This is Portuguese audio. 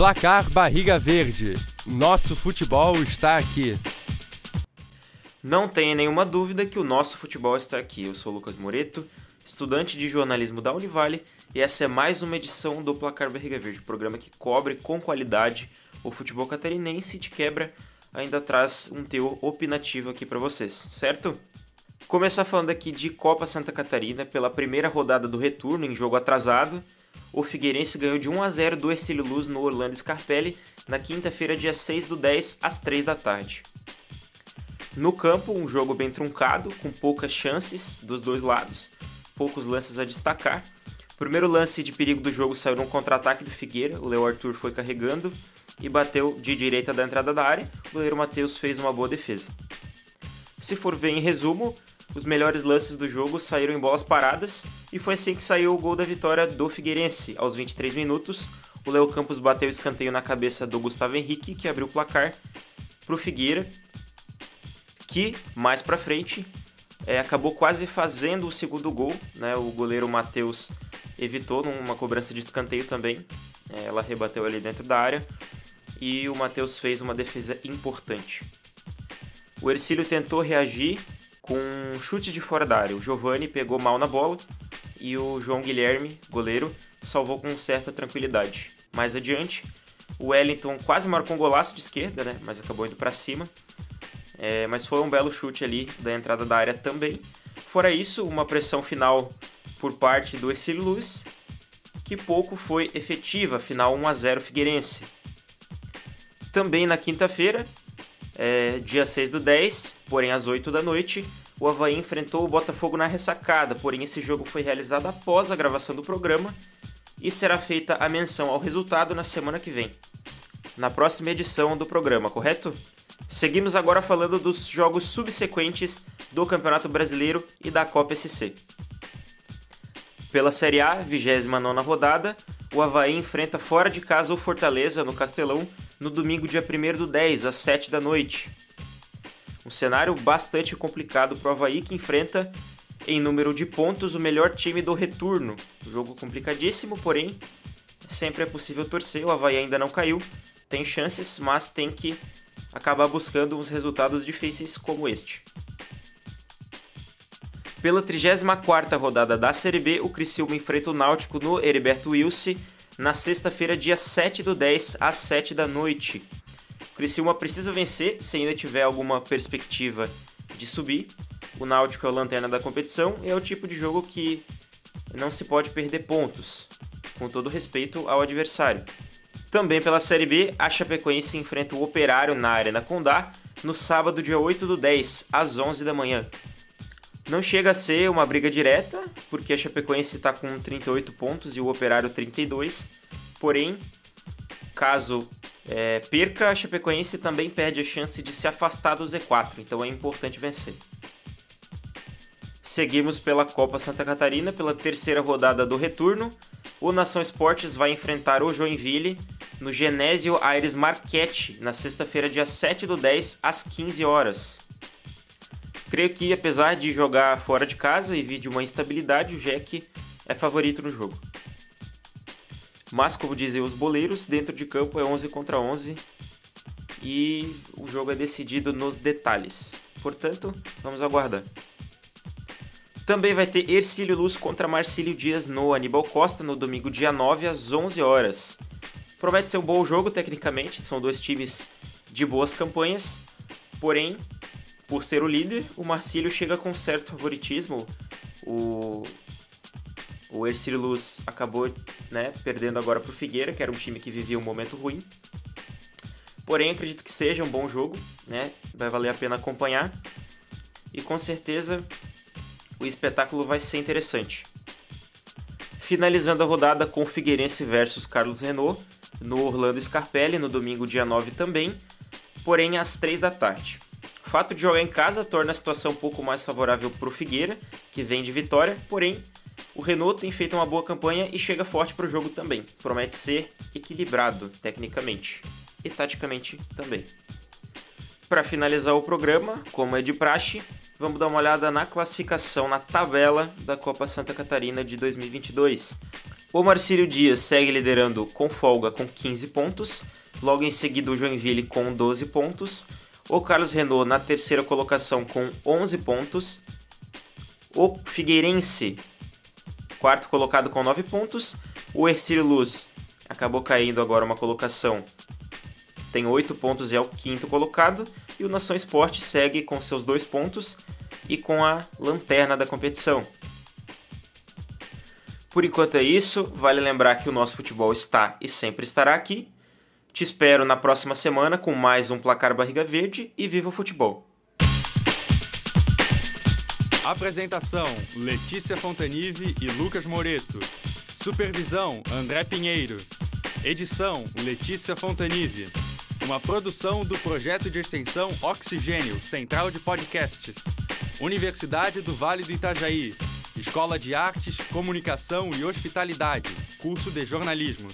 Placar Barriga Verde. Nosso futebol está aqui. Não tenha nenhuma dúvida que o nosso futebol está aqui. Eu sou Lucas Moreto, estudante de jornalismo da Univale, e essa é mais uma edição do Placar Barriga Verde, programa que cobre com qualidade o futebol catarinense e de quebra ainda traz um teor opinativo aqui para vocês, certo? Começar falando aqui de Copa Santa Catarina pela primeira rodada do retorno em jogo atrasado o Figueirense ganhou de 1 a 0 do Ercílio Luz no Orlando Scarpelli na quinta-feira, dia 6 do 10, às 3 da tarde. No campo, um jogo bem truncado, com poucas chances dos dois lados, poucos lances a destacar. O primeiro lance de perigo do jogo saiu num contra-ataque do Figueira, o Leo Arthur foi carregando e bateu de direita da entrada da área, o goleiro Matheus fez uma boa defesa. Se for ver em resumo, os melhores lances do jogo saíram em bolas paradas e foi assim que saiu o gol da vitória do Figueirense. Aos 23 minutos, o Léo Campos bateu o escanteio na cabeça do Gustavo Henrique, que abriu o placar para o Figueira, que mais para frente é, acabou quase fazendo o segundo gol. Né? O goleiro Matheus evitou numa cobrança de escanteio também. É, ela rebateu ali dentro da área e o Matheus fez uma defesa importante. O Ercílio tentou reagir com um chute de fora da área. O Giovani pegou mal na bola e o João Guilherme, goleiro, salvou com certa tranquilidade. Mais adiante, o Wellington quase marcou um golaço de esquerda, né? mas acabou indo para cima. É, mas foi um belo chute ali da entrada da área também. Fora isso, uma pressão final por parte do Ercílio Luz, que pouco foi efetiva, final 1 a 0 Figueirense. Também na quinta-feira, é, dia 6 do 10, porém às 8 da noite, o Havaí enfrentou o Botafogo na ressacada, porém esse jogo foi realizado após a gravação do programa e será feita a menção ao resultado na semana que vem, na próxima edição do programa, correto? Seguimos agora falando dos jogos subsequentes do Campeonato Brasileiro e da Copa SC. Pela Série A, 29 rodada, o Havaí enfrenta fora de casa o Fortaleza no Castelão no domingo, dia 1 do 10, às 7 da noite. Um cenário bastante complicado para o Havaí que enfrenta em número de pontos o melhor time do retorno. Jogo complicadíssimo, porém sempre é possível torcer. O Havaí ainda não caiu, tem chances, mas tem que acabar buscando uns resultados difíceis como este. Pela 34ª rodada da Série B, o Criciúma enfrenta o Náutico no Heriberto Wilson na sexta-feira, dia 7 do 10, às 7 da noite. Criciúma precisa vencer se ainda tiver alguma perspectiva de subir. O Náutico é o lanterna da competição e é o tipo de jogo que não se pode perder pontos, com todo respeito ao adversário. Também pela Série B, a Chapecoense enfrenta o Operário na Arena Condá no sábado, dia 8 do 10, às 11 da manhã. Não chega a ser uma briga direta, porque a Chapecoense está com 38 pontos e o Operário 32. Porém, caso é, perca, a Chapecoense também perde a chance de se afastar do Z4, então é importante vencer. Seguimos pela Copa Santa Catarina, pela terceira rodada do retorno. O Nação Esportes vai enfrentar o Joinville no Genésio Aires Marquette, na sexta-feira, dia 7 do 10, às 15 horas. Creio que, apesar de jogar fora de casa e vir de uma instabilidade, o Jack é favorito no jogo. Mas, como dizem os boleiros, dentro de campo é 11 contra 11 e o jogo é decidido nos detalhes. Portanto, vamos aguardar. Também vai ter Ercílio Luz contra Marcílio Dias no Aníbal Costa no domingo, dia 9, às 11 horas. Promete ser um bom jogo tecnicamente, são dois times de boas campanhas, porém por ser o líder, o Marcílio chega com certo favoritismo. O, o Ercílio Luz acabou né, perdendo agora para o Figueira, que era um time que vivia um momento ruim. Porém, acredito que seja um bom jogo, né? vai valer a pena acompanhar. E com certeza o espetáculo vai ser interessante. Finalizando a rodada com Figueirense versus Carlos Renault, no Orlando Scarpelli, no domingo, dia 9 também, porém às 3 da tarde. O fato de jogar em casa torna a situação um pouco mais favorável para o Figueira, que vem de vitória, porém o Renault tem feito uma boa campanha e chega forte para o jogo também. Promete ser equilibrado tecnicamente e taticamente também. Para finalizar o programa, como é de praxe, vamos dar uma olhada na classificação na tabela da Copa Santa Catarina de 2022. O Marcílio Dias segue liderando com folga com 15 pontos. Logo em seguida, o Joinville com 12 pontos. O Carlos Renault na terceira colocação com 11 pontos. O Figueirense, quarto colocado com 9 pontos. O Ercílio Luz acabou caindo agora uma colocação. Tem 8 pontos e é o quinto colocado. E o Nação Esporte segue com seus 2 pontos e com a lanterna da competição. Por enquanto é isso. Vale lembrar que o nosso futebol está e sempre estará aqui. Te espero na próxima semana com mais um Placar Barriga Verde e viva o futebol! Apresentação: Letícia Fontanive e Lucas Moreto. Supervisão: André Pinheiro. Edição: Letícia Fontanive. Uma produção do projeto de extensão Oxigênio, Central de Podcasts. Universidade do Vale do Itajaí. Escola de Artes, Comunicação e Hospitalidade. Curso de Jornalismo.